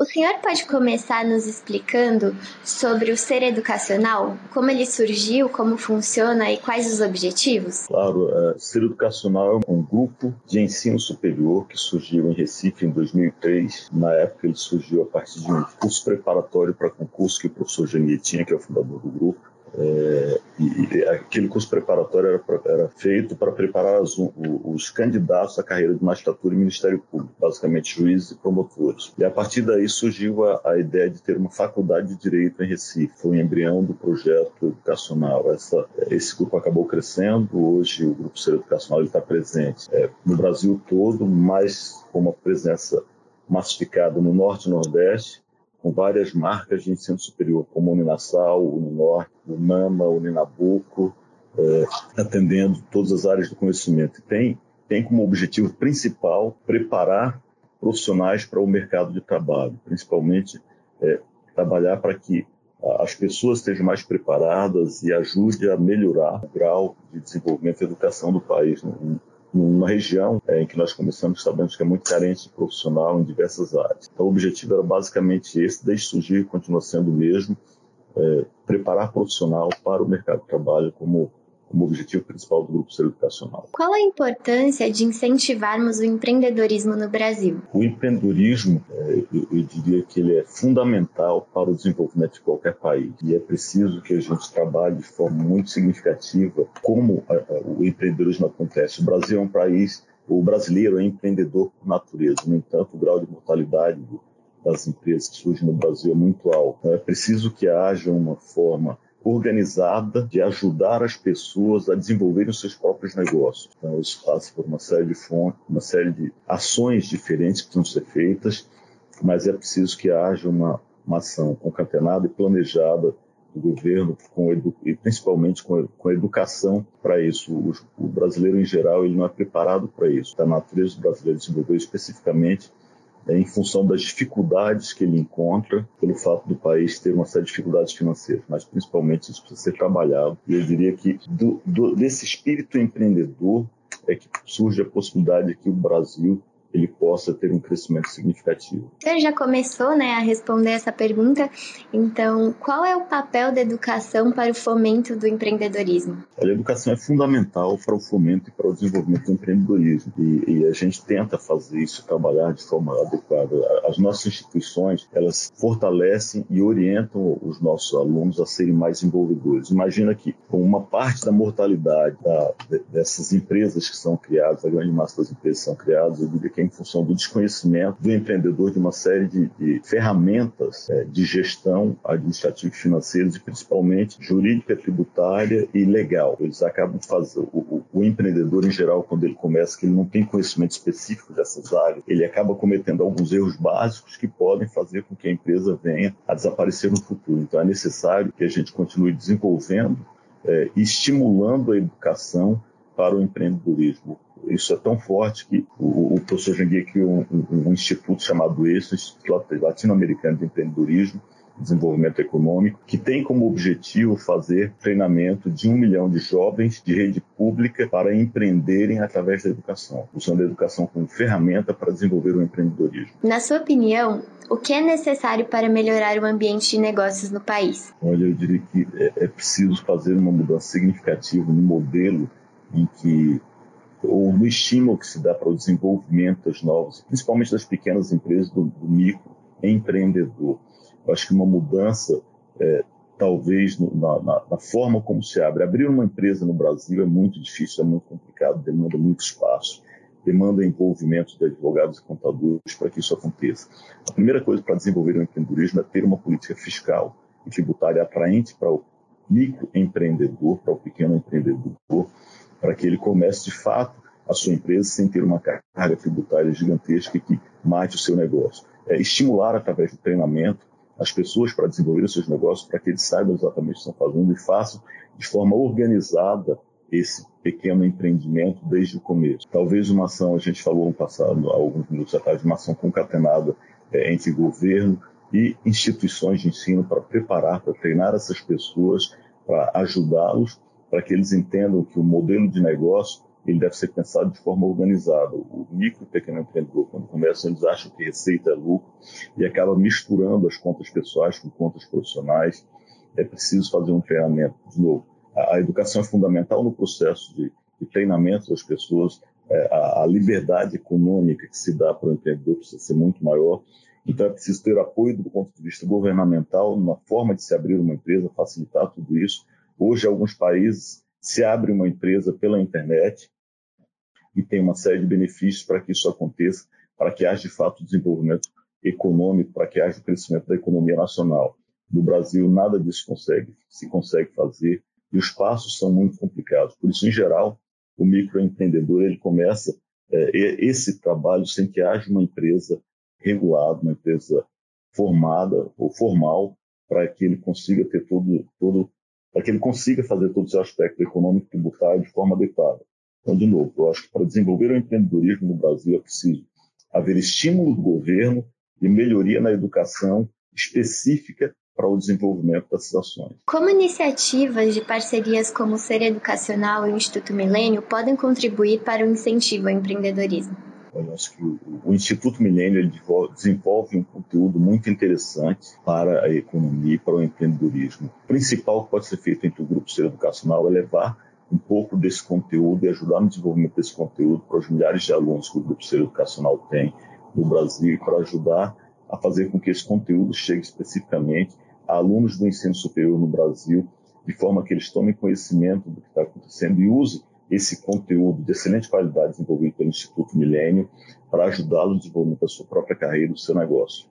O senhor pode começar nos explicando sobre o ser educacional, como ele surgiu, como funciona e quais os objetivos? Claro, é, Ser Educacional é um grupo de ensino superior que surgiu em Recife em 2003. Na época ele surgiu a partir de um curso preparatório para concurso que o professor Janier tinha, que é o fundador do grupo. É, e, aquele curso preparatório era, era feito para preparar os, os, candidatos à carreira de magistratura e Ministério Público, basicamente juízes e promotores. E a partir daí surgiu a, a, ideia de ter uma faculdade de direito em Recife. Foi o um embrião do projeto educacional. Essa, esse grupo acabou crescendo. Hoje o grupo Ser Educacional está presente é, no Brasil todo, mas com uma presença massificada no Norte e Nordeste com várias marcas de ensino superior, como Uninasal, Uninorte, Unama, Uninabuco, é, atendendo todas as áreas do conhecimento. Tem, tem como objetivo principal preparar profissionais para o mercado de trabalho, principalmente é, trabalhar para que as pessoas estejam mais preparadas e ajude a melhorar o grau de desenvolvimento e educação do país numa região é, em que nós começamos, sabemos que é muito carente de profissional em diversas áreas. Então, o objetivo era basicamente esse, desde surgir, continua sendo o mesmo, é, preparar profissional para o mercado de trabalho como como objetivo principal do Grupo Ser Educacional. Qual a importância de incentivarmos o empreendedorismo no Brasil? O empreendedorismo, é, eu, diria que ele é fundamental para o desenvolvimento de qualquer país e é preciso que a gente trabalhe de forma muito significativa como a, a, o empreendedorismo acontece. O Brasil é um país, o brasileiro é empreendedor por natureza, no entanto, o grau de mortalidade das empresas que surgem no Brasil é muito alto. Então, é preciso que haja uma forma organizada de ajudar as pessoas a desenvolverem os seus próprios negócios. Então, isso passa por uma série de fontes, uma série de ações diferentes que precisam ser feitas, mas é preciso que haja uma, uma ação concatenada e planejada do governo, com e principalmente com, com a educação para isso. O, o, brasileiro, em geral, ele não é preparado para isso. A natureza do brasileiro desenvolveu especificamente em função das dificuldades que ele encontra, pelo fato do país ter uma série de dificuldades financeiras, mas principalmente isso precisa ser trabalhado. E eu diria que do, do, desse espírito empreendedor é que surge a possibilidade de que o Brasil ele possa ter um crescimento significativo. Você já começou né, a responder essa pergunta, então qual é o papel da educação para o fomento do empreendedorismo? A educação é fundamental para o fomento e para o desenvolvimento do empreendedorismo e, e a gente tenta fazer isso, trabalhar de forma adequada. As nossas instituições, elas fortalecem e orientam os nossos alunos a serem mais envolvedores. Imagina que com uma parte da mortalidade da, dessas empresas que são criadas, a grande massa das empresas são criadas, eu diria que em função do desconhecimento do empreendedor de uma série de, de ferramentas é, de gestão administrativa e financeiras e principalmente jurídica, tributária e legal. Eles acabam fazendo o, o, empreendedor em geral quando ele começa que ele não tem conhecimento específico dessas áreas, ele acaba cometendo alguns erros básicos que podem fazer com que a empresa venha a desaparecer no futuro. Então é necessário que a gente continue desenvolvendo é, estimulando a educação para o empreendedorismo isso é tão forte que o, o professor criou um, um, um, instituto chamado ESO, Instituto Latino-Americano de Empreendedorismo, Desenvolvimento Econômico, que tem como objetivo fazer treinamento de um milhão de jovens de rede pública para empreenderem através da educação, usando a educação como ferramenta para desenvolver o empreendedorismo. Na sua opinião, o que é necessário para melhorar o ambiente de negócios no país? Olha, eu diria que é, é preciso fazer uma mudança significativa no modelo em que ou no estímulo que se dá para o desenvolvimento das novas, principalmente das pequenas empresas, do, do microempreendedor. Eu acho que uma mudança, é, talvez, no, na, na, forma como se abre. Abrir uma empresa no Brasil é muito difícil, é muito complicado, demanda muito espaço, demanda envolvimento de advogados e contadores para que isso aconteça. A primeira coisa para desenvolver o empreendedorismo é ter uma política fiscal e tributária atraente para o microempreendedor, para o pequeno empreendedor, para que ele comece de fato a sua empresa sem ter uma carga tributária gigantesca que mate o seu negócio. É estimular através do treinamento as pessoas para desenvolver os seus negócios, para que eles saibam exatamente o que estão fazendo e façam de forma organizada esse pequeno empreendimento desde o começo. Talvez uma ação, a gente falou no passado, há alguns minutos atrás, uma ação concatenada é, entre governo e instituições de ensino para preparar, para treinar essas pessoas, para ajudá-los para que eles entendam que o modelo de negócio ele deve ser pensado de forma organizada. O micro e pequeno empreendedor, quando começa, eles acham que receita é lucro e acaba misturando as contas pessoais com contas profissionais. É preciso fazer um treinamento. De novo, a, a educação é fundamental no processo de, de treinamento das pessoas. É, a, a, liberdade econômica que se dá para o empreendedor precisa ser muito maior. Então é preciso ter apoio do ponto de vista governamental, numa forma de se abrir uma empresa, facilitar tudo isso. Hoje, alguns países se abre uma empresa pela internet e tem uma série de benefícios para que isso aconteça, para que haja de fato desenvolvimento econômico, para que haja o crescimento da economia nacional. No Brasil, nada disso consegue, se consegue fazer e os passos são muito complicados. Por isso, em geral, o microempreendedor ele começa é, esse trabalho sem que haja uma empresa regulada, uma empresa formada ou formal, para que ele consiga ter todo, todo para que ele consiga fazer todo esse aspecto econômico tributário de forma adequada. Então, de novo, eu acho que para desenvolver o empreendedorismo no Brasil é preciso haver estímulo do governo e melhoria na educação específica para o desenvolvimento dessas ações. Como iniciativas de parcerias como o Ser Educacional e o Instituto Milênio podem contribuir para o incentivo ao empreendedorismo? Eu acho que o, o Instituto Milênio desenvolve um conteúdo muito interessante para a economia e para o empreendedorismo. O principal que pode ser feito entre o grupo Ser Educacional é levar um pouco desse conteúdo e ajudar no desenvolvimento desse conteúdo para os milhares de alunos que o grupo Ser Educacional tem no Brasil e para ajudar a fazer com que esse conteúdo chegue especificamente a alunos do ensino superior no Brasil, de forma que eles tomem conhecimento do que está acontecendo e usem esse conteúdo de excelente qualidade desenvolvido pelo Instituto Milênio para ajudá-lo no desenvolvimento da sua própria carreira, do seu negócio.